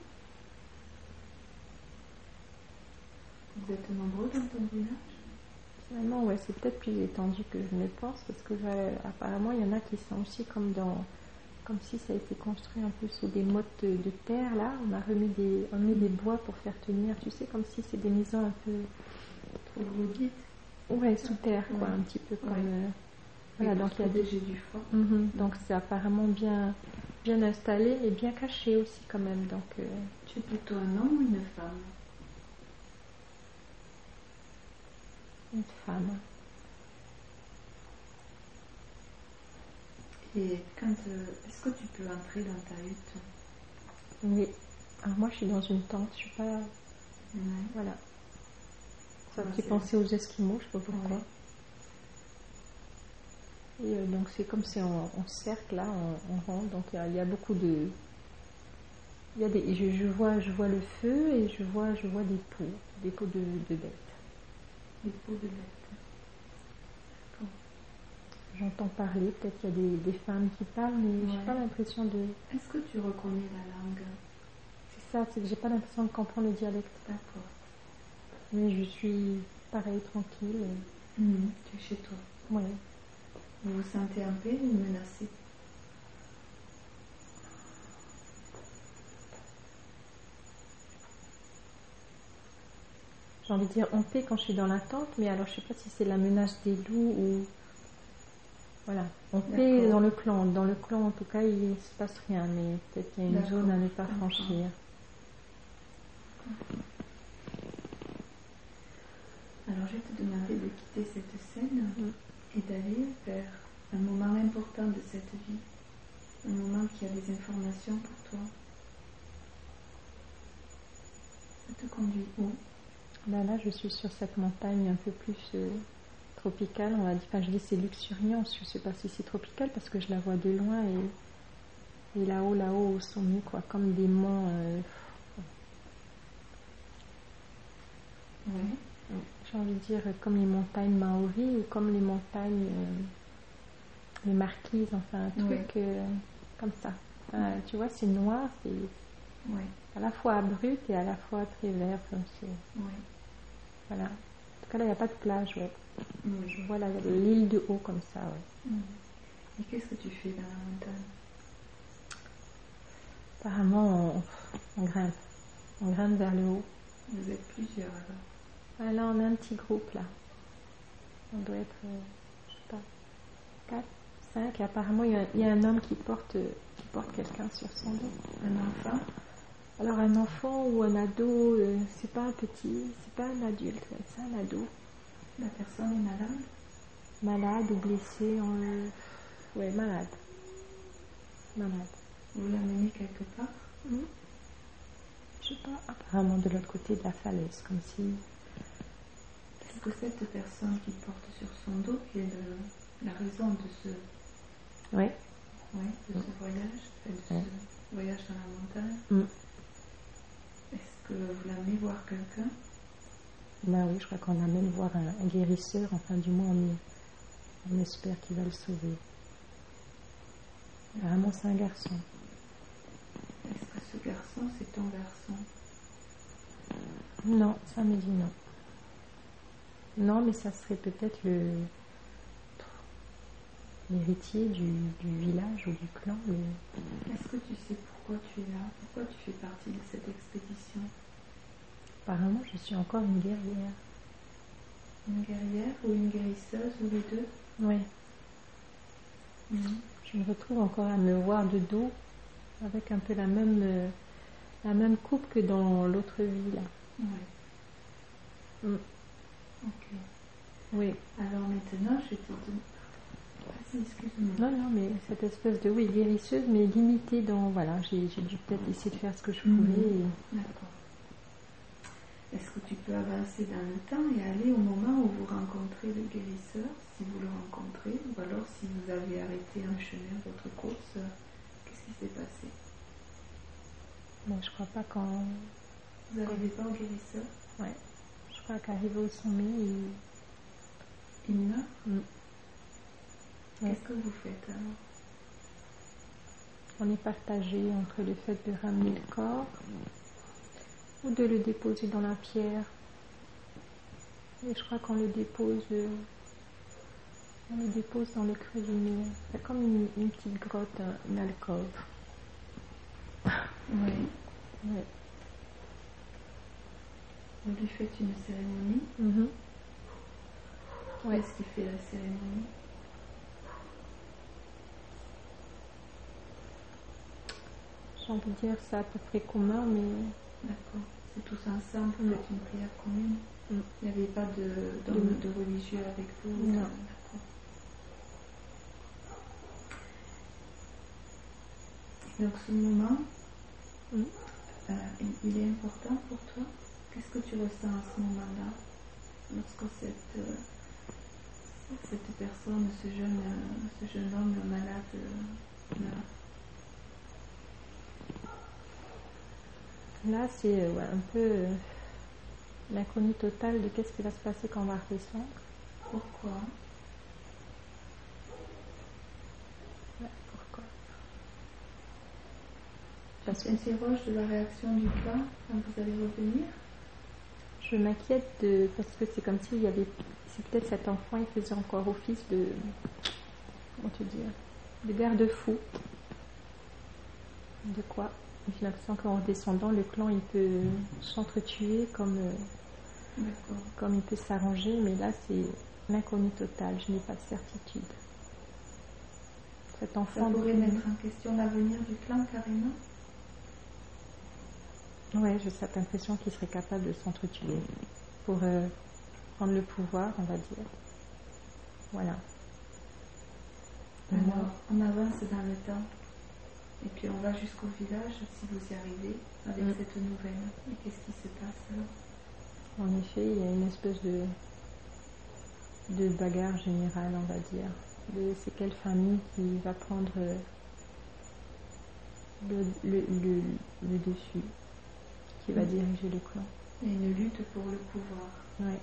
Vous êtes nombreux dans ton village Finalement, ouais, c'est peut-être plus étendu que je ne pense, parce que apparemment, il y en a qui sont aussi comme dans. Comme si ça a été construit un peu sous des mottes de, de terre, là. On a remis des, on met des bois pour faire tenir, tu sais, comme si c'est des maisons un peu. Trop dites Ouais, sous terre, quoi, Ouais. un petit peu comme. Ouais. euh, voilà, donc il y a des du froid. Mhm, Donc c'est apparemment bien, bien installé et bien caché aussi quand même. Donc euh, Tu es plutôt un homme ou une femme? Une femme. Et quand euh, est-ce que tu peux entrer dans ta hutte? Oui. Alors moi, je suis dans une tente, je suis pas. Ouais. Voilà. Ça me fait penser aux Esquimaux, je sais pas pourquoi. Ouais. Et euh, donc c'est comme c'est en, en cercle là, on, on rentre, donc il y a- il y, a beaucoup de. Il y a des, je, je vois, je vois le feu et je vois, je vois des pots, des pots de, de bêtes. Peaux de. J'entends parler, peut-être qu'il y a des, des femmes qui parlent, mais j'ai pas l'impression de. Est-ce que tu reconnais la langue? C'est ça, c'est que j'ai pas l'impression de comprendre le dialecte. D'accord. Mais je suis pareil, tranquille. et- Mhm. Tu es chez toi. Ouais. Vous vous sentez en paix ou menacé J'ai envie de dire en paix quand je suis dans la tente, mais alors je sais pas si c'est la menace des loups ou. Voilà. Paix D'accord. dans le clan. Dans le clan, en tout cas, il ne se passe rien, mais peut-être qu'il y a une zone à ne pas franchir. Alors je vais te demander de quitter cette scène Mm. et d'aller vers un moment important de cette vie. Un moment qui a des informations pour toi. Ça te conduit où? Ben là, je suis sur cette montagne un peu plus euh, tropicale, on va dire. Enfin, je dis c'est luxuriant, je ne sais pas si c'est tropical parce que je la vois de loin et, et là-haut, là-haut, au sommet, quoi, comme des monts. euh, Oui. j'ai envie de dire comme les montagnes maoris ou comme les montagnes euh, les marquises, enfin un truc euh, comme ça. Enfin, tu vois, c'est noir, c'est à la fois abrupt et à la fois très vert. enfin, c'est-. Voilà. En tout cas, là, il n'y a pas de plage, ouais. Oui. Je vois l'île de haut comme ça, ouais. Mhm. Et qu'est-ce que tu fais dans la montagne Apparemment, on, on grimpe. On grimpe vers le haut. Vous êtes plusieurs alors. Ah, là, on a un petit groupe, là. On doit être, euh, je sais pas, 4, 5. Et apparemment, il y, a, il y a un homme qui porte, euh, qui porte quelqu'un sur son dos. Un enfant? Alors, un enfant ou un ado, euh, c'est pas un petit, c'est pas un adulte, ouais, c'est un ado. La personne est malade? Malade ou blessé, en, euh, ouais, malade. Malade. Vous l'amenez quelque part? Mhm. Je sais pas, apparemment de l'autre côté de la falaise, comme si. Est-ce que cette personne qui porte sur son dos, qui est le- la raison de ce, Ouais. ouais, de ce voyage, enfin, de ce Ouais. voyage dans la montagne, Mm. Que vous l'amenez voir quelqu'un Bah oui, je crois qu'on amène voir un, un guérisseur, enfin du moins on, on espère qu'il va le sauver. Apparemment c'est un garçon. Est-ce que ce garçon, c'est ton garçon Non, ça me dit non. Non, mais ça serait peut-être le l'héritier du, du village ou du clan. Est-ce que tu sais pourquoi tu es là? Pourquoi tu fais partie de cette expédition? Apparemment, je suis encore une guerrière. Une guerrière ou une guérisseuse ou les deux? Oui, Mhm. je me retrouve encore à me voir de dos avec un peu la même, euh, la même coupe que dans l'autre vie là. Ouais. Mm. Ok. Oui. Alors maintenant, je vais te. Non, non, mais cette espèce de, oui, guérisseuse, mais limitée dans, voilà, j'ai dû peut-être essayer de faire ce que je Mhm. pouvais. et- D'accord. Est-ce que tu peux avancer dans le temps et aller au moment où vous rencontrez le guérisseur, si vous le rencontrez, ou alors si vous avez arrêté un chemin, votre course, qu'est-ce qui s'est passé? Bon, je crois pas quand, Vous n'arrivez pas au guérisseur? Ouais, je crois qu'arrivé au sommet, il- Il meurt? Mm. Qu'est-ce que vous faites alors on est partagé entre le fait de ramener le corps ou de le déposer dans la pierre. Et je crois qu'on le dépose, euh, on le dépose dans le creux du mur. C'est comme une, une petite grotte, un- une alcôve. Oui. Ouais. Vous lui faites une cérémonie Mhm. Où Ouais. est-ce qu'il fait la cérémonie? J'ai envie de dire c'est à peu près commun, mais D'accord. C'est tous ensemble, vous faites une prière commune. Mm. Il n'y avait pas de, d'homme de religieux avec vous Non. D'accord. Donc ce moment, Mm. euh, il- est important pour toi Qu'est-ce que tu ressens à ce moment-là Lorsque cette, euh, cette personne, ce jeune, ce jeune homme malade euh, meurt? Là, c'est euh, ouais, un peu euh, l'inconnu total de qu'est-ce qui va se passer quand on va redescendre. Pourquoi? Ouais, pourquoi? Tu Parce t'interroges de la réaction du corps quand vous allez revenir. Je m'inquiète de parce que c'est comme s'il y avait c'est peut-être cet enfant il faisait encore office de comment te dire de garde-fou. De quoi? J'ai l'impression qu'en redescendant le clan il peut s'entretuer comme euh, comme il peut s'arranger mais là c'est l'inconnu total je n'ai pas de certitude cet Ça enfant pourrait de- mettre en question l'avenir du clan carrément Ouais, j'ai cette impression qu'il serait capable de s'entretuer pour euh, prendre le pouvoir, on va dire. Voilà. Alors, on avance dans le temps. Et puis on va jusqu'au village, si vous y arrivez, avec Mm. cette nouvelle. Et qu'est-ce qui se passe alors en effet, il y a une espèce de, de bagarre générale, on va dire. De c'est quelle famille qui va prendre le, le, le, le dessus, qui va Mm. diriger le clan. Il y a une lutte pour le pouvoir. Ouais.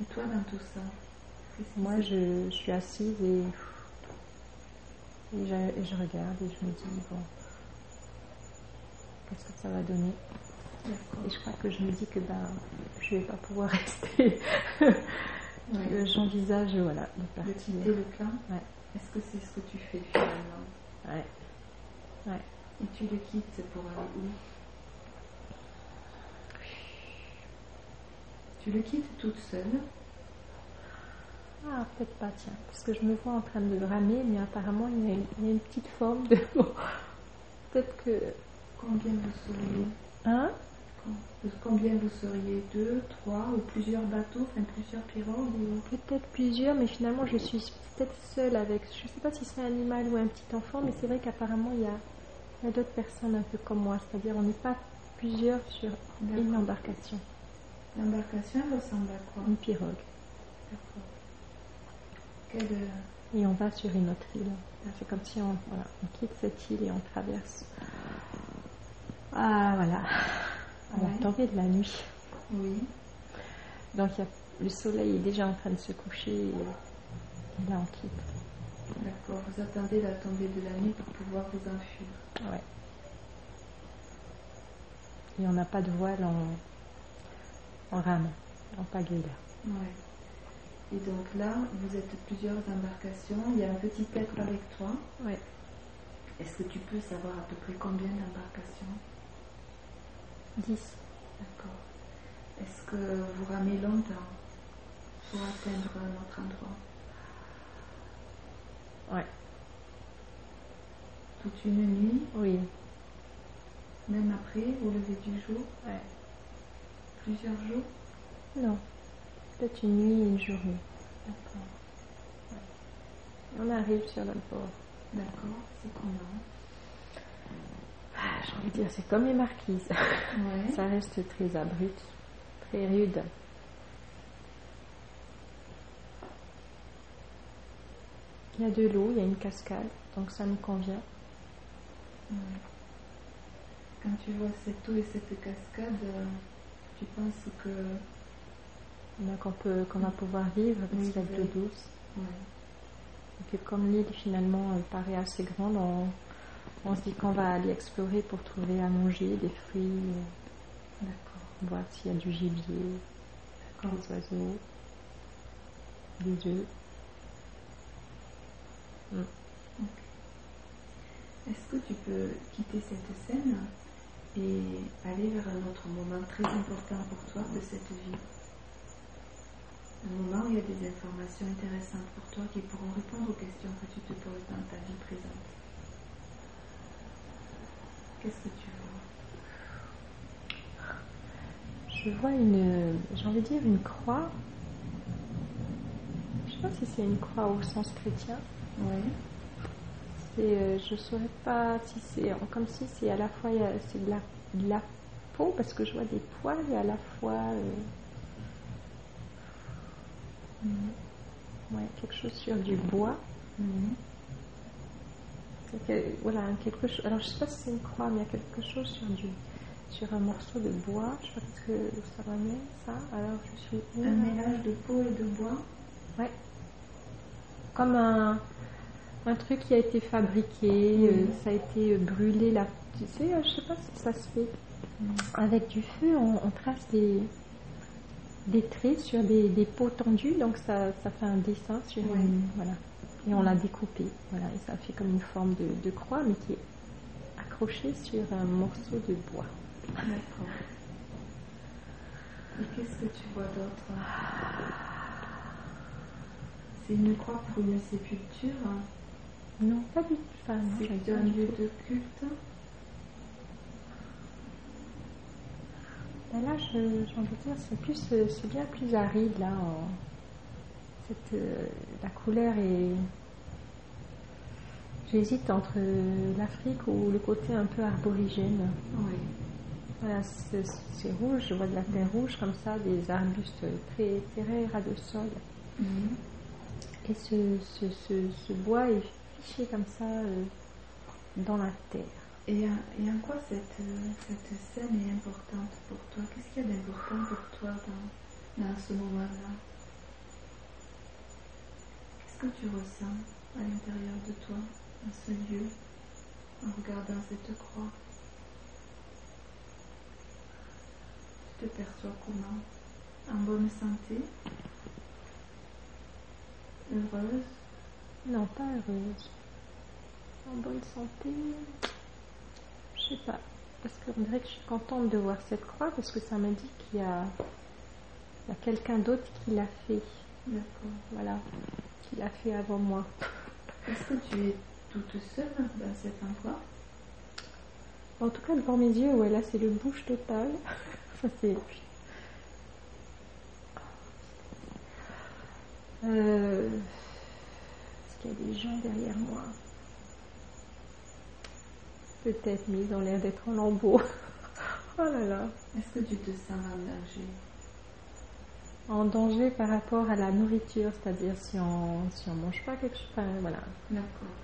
Et toi, dans tout ça Moi, je suis assise et, et, je, et je regarde et je me dis, bon, qu'est-ce que ça va donner? Et je crois que je me dis que ben, je vais pas pouvoir rester. Ouais. Euh, J'envisage voilà, de partir. le Ouais. Est-ce que c'est ce que tu fais finalement? Ouais. Ouais. Et tu le quittes pour aller où? Tu le quittes toute seule? Ah, peut-être pas, tiens, parce que je me vois en train de ramer, mais apparemment il y a une, il y a une petite forme de. Peut-être que. Combien vous seriez Hein Com- Combien vous seriez Deux, trois ou plusieurs bateaux, enfin plusieurs pirogues ou... Peut-être plusieurs, mais finalement je suis peut-être seule avec. Je sais pas si c'est un animal ou un petit enfant, mais c'est vrai qu'apparemment il y a, il y a d'autres personnes un peu comme moi, c'est-à-dire on n'est pas plusieurs sur une embarcation, L'embarcation ressemble à quoi? Une pirogue. D'accord. Et on va sur une autre île. C'est comme si on, voilà, on quitte cette île et on traverse. Ah, voilà. À la tombée de la nuit. Oui. Donc il y a- le soleil est déjà en train de se coucher et, et là on quitte. D'accord. Vous attendez la tombée de la nuit pour pouvoir vous enfuir. Ouais. Et on n'a pas de voile en, en rame, en pagaille. Ouais. Et donc là, vous êtes plusieurs embarcations. Il y a un petit être avec toi. Ouais. Est-ce que tu peux savoir à peu près combien d'embarcations? 10. D'accord. Est-ce que vous ramez longtemps pour atteindre un autre endroit? Ouais. Toute une nuit, Oui. même après, au lever du jour, Ouais. plusieurs jours? Non. Peut-être une nuit et une journée. D'accord. On arrive sur le port. D'accord. C'est comment Ah, J'ai envie de dire, c'est comme les marquises. Ouais. Ça reste très abrupt, très rude. Il y a de l'eau, il y a une cascade, donc ça nous convient. Ouais. Quand tu vois cette eau et cette cascade, euh, tu penses que. Peut, qu'on va pouvoir vivre avec Oui, cette eau douce. Et que comme l'île finalement elle paraît assez grande, on, on se dit qu'on va aller explorer pour trouver à manger des fruits, euh, voir s'il y a du gibier, des oiseaux, des œufs. Est-ce que tu peux quitter cette scène et aller vers un autre moment très important pour toi de cette vie? Moment où il y a des informations intéressantes pour toi qui pourront répondre aux questions que tu te poses dans ta vie présente. Qu'est-ce que tu vois? Je vois une, j'ai envie de dire une croix. Je sais pas si c'est une croix au sens chrétien. Oui. C'est, je saurais pas si c'est comme si c'est à la fois c'est de la, de la peau parce que je vois des poils et à la fois ouais, quelque chose sur du bois. Mhm. voilà, quelque chose. Alors je sais pas si c'est une croix, mais il y a quelque chose sur du sur un morceau de bois. Je sais pas ce que ça m'amène ça. Alors je suis un mélange de peau et de bois. Ouais. Comme un, un truc qui a été fabriqué, euh, ça a été brûlé là. Tu sais, je sais pas si ça se fait. Mhm. Avec du feu, on trace des, des traits sur des, des peaux tendues, donc ça, ça, fait un dessin sur une, voilà. Et on l'a découpé, voilà, et ça fait comme une forme de, de croix, mais qui est accrochée sur un morceau de bois. D'accord. Et qu'est-ce que tu vois d'autre? C'est une croix pour une sépulture Non, pas du tout. Enfin, c'est un lieu de culte? Là, j'ai envie de dire, c'est plus, euh, c'est bien plus aride là. Cette, euh, la couleur est. J'hésite entre l'Afrique ou le côté un peu arborigène. Oui. Voilà, c'est rouge, je vois de la terre rouge comme ça, des arbustes très, très ras de sol. Mhm. Et ce, ce, ce, ce, bois est fiché comme ça euh, dans la terre. Et, en quoi cette, cette scène est importante? Qu'est-ce qu'il y a d'important pour toi dans, dans ce moment-là? Qu'est-ce que tu ressens à l'intérieur de toi, dans ce lieu, en regardant cette croix? Tu te perçois comment? En bonne santé? Heureuse? Non, pas heureuse. En bonne santé je sais pas. Parce qu'on dirait que je suis contente de voir cette croix parce que ça m'indique qu'il y a, quelqu'un d'autre qui l'a fait. D'accord. Voilà. Qui l'a fait avant moi. Est-ce que tu es toute seule dans cet endroit? En tout cas, devant mes yeux, ouais, là c'est le bouche total. ça c'est. Euh... Est-ce qu'il y a des gens derrière moi? Peut-être, ils ont l'air d'être en lambeaux. oh là là. Est-ce que tu te sens en danger? En danger par rapport à la nourriture, c'est-à-dire si on si on mange pas quelque chose, enfin, voilà. D'accord.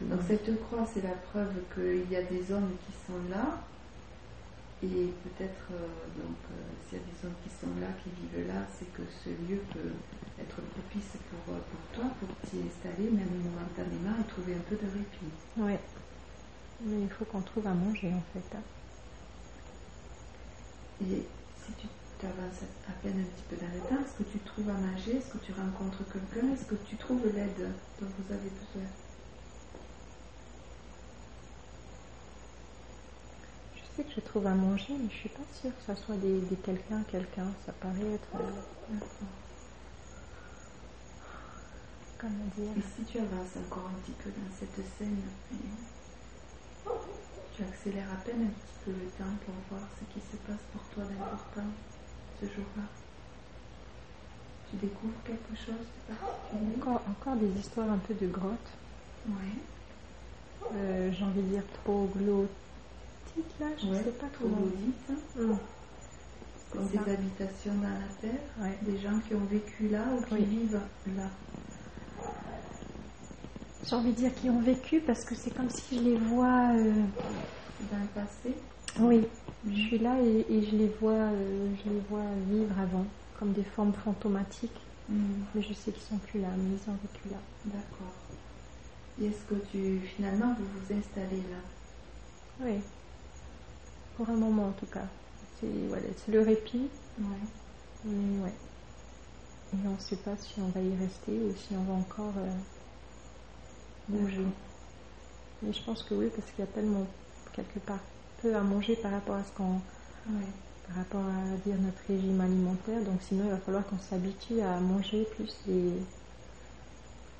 Donc cette croix, c'est la preuve qu'il y a des hommes qui sont là, et peut-être euh, donc euh, s'il y a des hommes qui sont là, qui vivent là, c'est que ce lieu peut être propice pour, euh, pour toi, pour t'y installer, même momentanément, et trouver un peu de répit. Oui. Mais il faut qu'on trouve à manger en fait. Hein. Et si tu t'avances à peine un petit peu dans le temps, est-ce que tu trouves à manger? Est-ce que tu rencontres quelqu'un? Est-ce que tu trouves l'aide dont vous avez besoin? Je sais que je trouve à manger, mais je ne suis pas sûre que ça soit des, quelqu'un, quelqu'un. Ça paraît être. Euh, comment dire? Et si tu avances encore un petit peu dans cette scène, tu accélères à peine un petit peu le temps pour voir ce qui se passe pour toi d'important ce jour-là. Tu découvres quelque chose de particulier? Encore, encore des histoires un peu de grottes. Oui. Euh, J'ai envie de dire troglodytes là, je ne sais pas trop. Hum. Comme des habitations dans la terre, des gens qui ont vécu là ou qui vivent là j'ai envie de dire, qui ont vécu parce que c'est comme si je les vois euh, dans le passé. Oui, je suis là et, je les vois, euh, je les vois vivre avant, comme des formes fantomatiques. Mm. Mais je sais qu'ils sont plus là, mais ils ont vécu là. D'accord. Et est-ce que tu finalement vous vous installez là? Oui. Pour un moment en tout cas. C'est voilà, le répit. Ouais. Mais ouais. Et on ne sait pas si on va y rester ou si on va encore. Euh, bouger. Mais je pense que oui, parce qu'il y a tellement, quelque part, peu à manger par rapport à ce qu'on. Par rapport à dire notre régime alimentaire. Donc sinon, il va falloir qu'on s'habitue à manger plus des.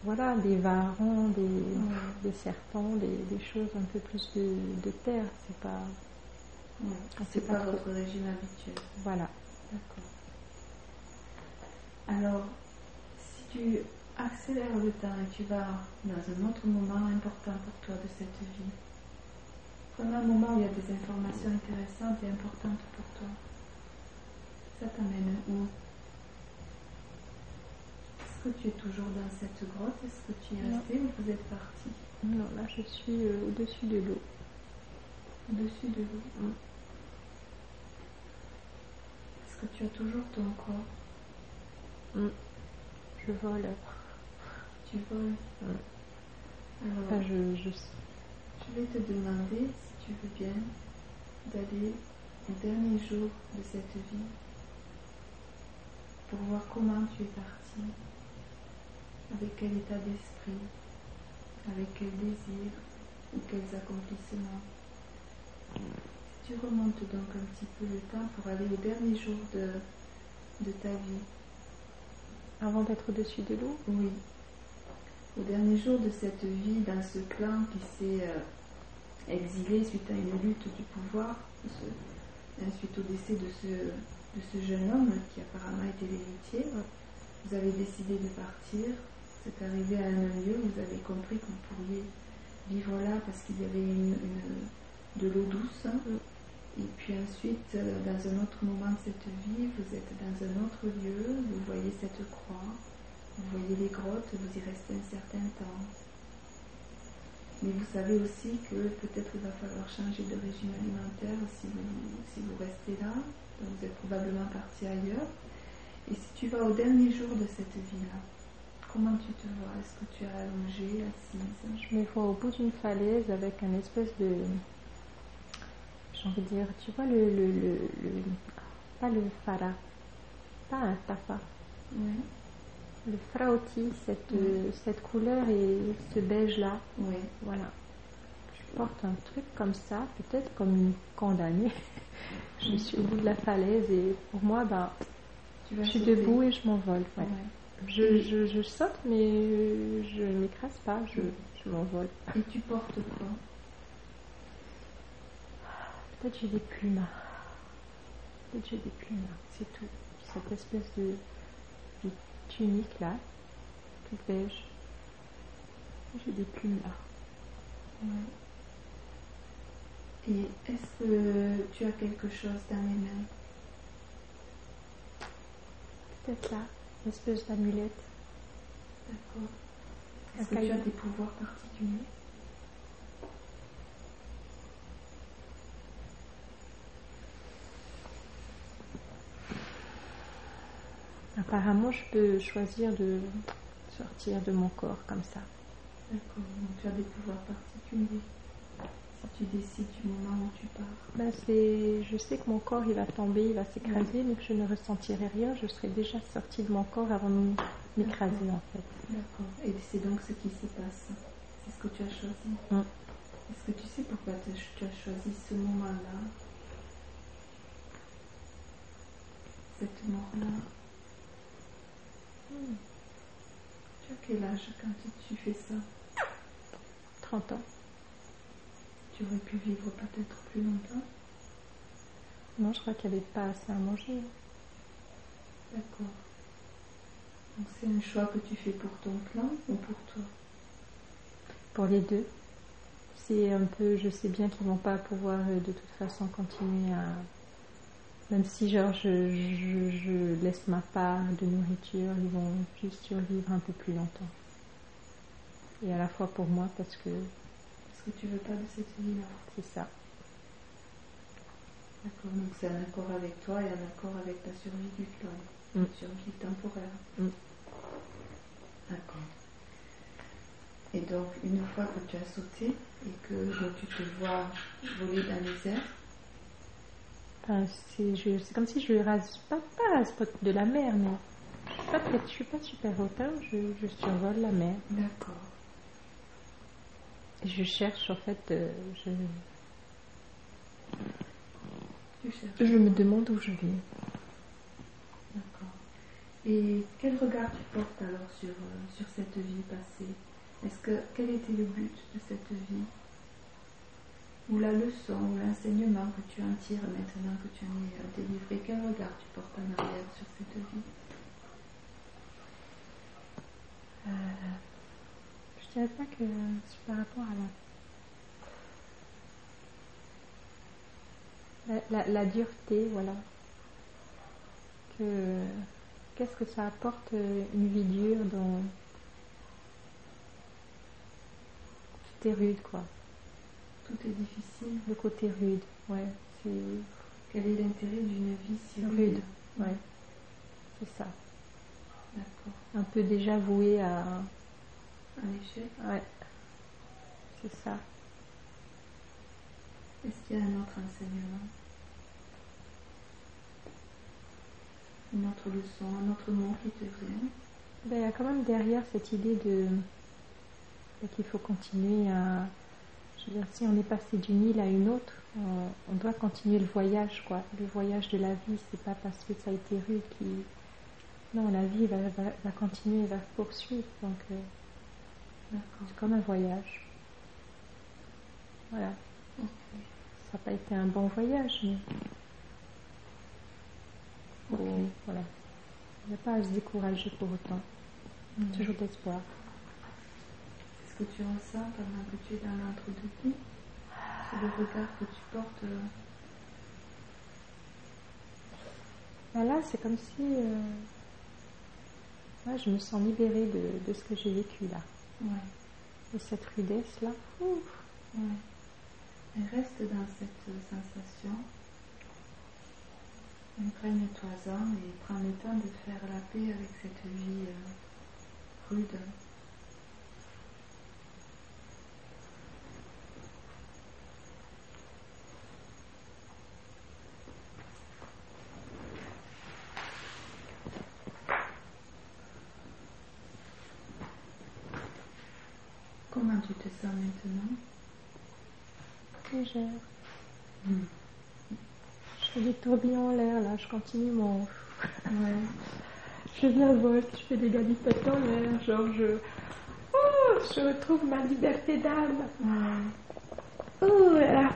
Voilà, des varans, des, des serpents, des, choses un peu plus de, de terre. C'est pas. c'est pas, votre régime habituel. Voilà. D'accord. Alors, si tu accélères le temps et tu vas dans un autre moment important pour toi de cette vie, comme un moment où il y a des informations intéressantes et importantes pour toi, ça t'amène où? Est-ce que tu es toujours dans cette grotte? Est-ce que tu es resté ou vous êtes parti? Non, là je suis euh, au-dessus de l'eau. Au-dessus de l'eau Mm. Est-ce que tu as toujours ton corps? Mm. Je vole. Tu Mm. Alors, Enfin, je, je, je vais te demander, si tu veux bien, d'aller au dernier jour de cette vie pour voir comment tu es parti, avec quel état d'esprit, avec quel désir ou quels accomplissements. Si tu remontes donc un petit peu le temps pour aller au dernier jour de, de ta vie, avant d'être au-dessus de l'eau, oui, au dernier jour de cette vie dans ce clan qui s'est euh, exilé suite à une lutte du pouvoir, ce- hein, suite au décès de ce, de ce jeune homme qui apparemment était l'héritier, vous avez décidé de partir, c'est arrivé à un lieu, vous avez compris que vous pourriez vivre là parce qu'il y avait une, une- de l'eau douce. Mm. Et puis ensuite, euh, dans un autre moment de cette vie, vous êtes dans un autre lieu, vous voyez cette croix, vous voyez les grottes, vous y restez un certain temps. Mais vous savez aussi que peut-être il va falloir changer de régime alimentaire si vous, si vous restez là. Donc vous êtes probablement parti ailleurs. Et si tu vas au dernier jour de cette vie-là, comment tu te vois? Est-ce que tu es allongé, assise? Je me vois au bout d'une falaise avec un espèce de. J'ai envie de dire, tu vois, le. le, le, le- pas le fara, pas un tafa. Oui. Le frauti, cette, cette couleur et ce beige-là, Oui. voilà. Je porte un truc comme ça, peut-être comme une condamnée. je suis au bout de la falaise et pour moi, ben, Tu je suis sauter. debout et je m'envole. ouais. Ouais. Je, je, je saute, mais je ne m'écrase pas, je, je m'envole. Et tu portes quoi? Peut-être j'ai des plumes. Peut-être j'ai des plumes, c'est tout. Cette espèce de tunique là, toute beige. J'ai des plumes là. Ouais. Et est-ce que tu as quelque chose dans les mains? Peut-être là, une espèce d'amulette. D'accord. Est-ce que tu as des pouvoirs particuliers? Apparemment, je peux choisir de sortir de mon corps comme ça. D'accord. Donc tu as des pouvoirs particuliers. Si tu décides du moment où tu pars. Ben, c'est, je sais que mon corps il va tomber, il va s'écraser, mais que je ne ressentirai rien. Je serai déjà sortie de mon corps avant de m'écraser en fait. D'accord. Et c'est donc ce qui se passe. C'est ce que tu as choisi. Mm. Est-ce que tu sais pourquoi tu as tu as choisi ce moment-là? Cette mort-là? Tu as quel âge quand tu, fais ça? 30 ans. Tu aurais pu vivre peut-être plus longtemps? Non, je crois qu'il n'y avait pas assez à manger. D'accord. Donc c'est un choix que tu fais pour ton clan ou pour toi? Pour les deux. C'est un peu, je sais bien qu'ils vont pas pouvoir euh, de toute façon continuer à. Même si genre je, je, je laisse ma part de nourriture, ils vont juste survivre un peu plus longtemps. Et à la fois pour moi parce que Parce que tu veux pas de cette vie-là. c'est ça. D'accord. Donc c'est un accord avec toi et un accord avec ta survie du clan. Mm. Une survie temporaire. Mm. D'accord. Et donc, une fois que tu as sauté et que donc, tu te vois voler dans les airs, Enfin, c'est, je- c'est comme si je rase pas, pas rase pas de la mer, mais je suis pas, très- je suis pas super haute, hein, je, je survole la mer. d'accord. Et je cherche en fait, euh, je, je me demande où je vais. D'accord. Et quel regard tu portes alors sur, euh, sur cette vie passée? Est-ce que quel était le but de cette vie? Ou la leçon, ou l'enseignement que tu en tires maintenant que tu en es euh, délivré, quel regard tu portes en arrière sur cette vie? Euh, Je dirais pas que par rapport à la, la, dureté, voilà. Que qu'est-ce que ça apporte euh, une vie dure dans c'était rude quoi. Tout est difficile. Le côté rude, ouais. C'est... Quel est l'intérêt d'une vie si rude, rude Ouais, c'est ça. D'accord. Un peu déjà voué à. Un échec Ouais, c'est ça. Est-ce qu'il y a un autre enseignement? Une autre leçon, un autre mot qui te vient? Ben, Il y a quand même derrière cette idée de ben, qu'il faut continuer à si on est passé d'une île à une autre, on, doit continuer le voyage, quoi. Le voyage de la vie, c'est pas parce que ça a été rude qui. Non, la vie va, va, continuer, va poursuivre. Donc, euh, c'est comme un voyage. Voilà. Ça n'a pas été un bon voyage, mais. voilà. Il n'y a pas à se décourager pour autant. Toujours d'espoir que tu ressens pendant que tu es dans C'est le regard que tu portes euh. là, c'est comme si euh, je me sens libérée de, ce que j'ai vécu là. Ouais. De cette rudesse là. Ouf. Ouais. Et reste dans cette sensation. Imprègne-toi-en et prends le temps de faire la paix avec cette vie euh, rude. Je fais des tourbillons en l'air, là, je continue mon. Ouais. Je virevolte, je fais des gravitations en l'air, genre je. Oh, je retrouve ma liberté d'âme. Oh là là.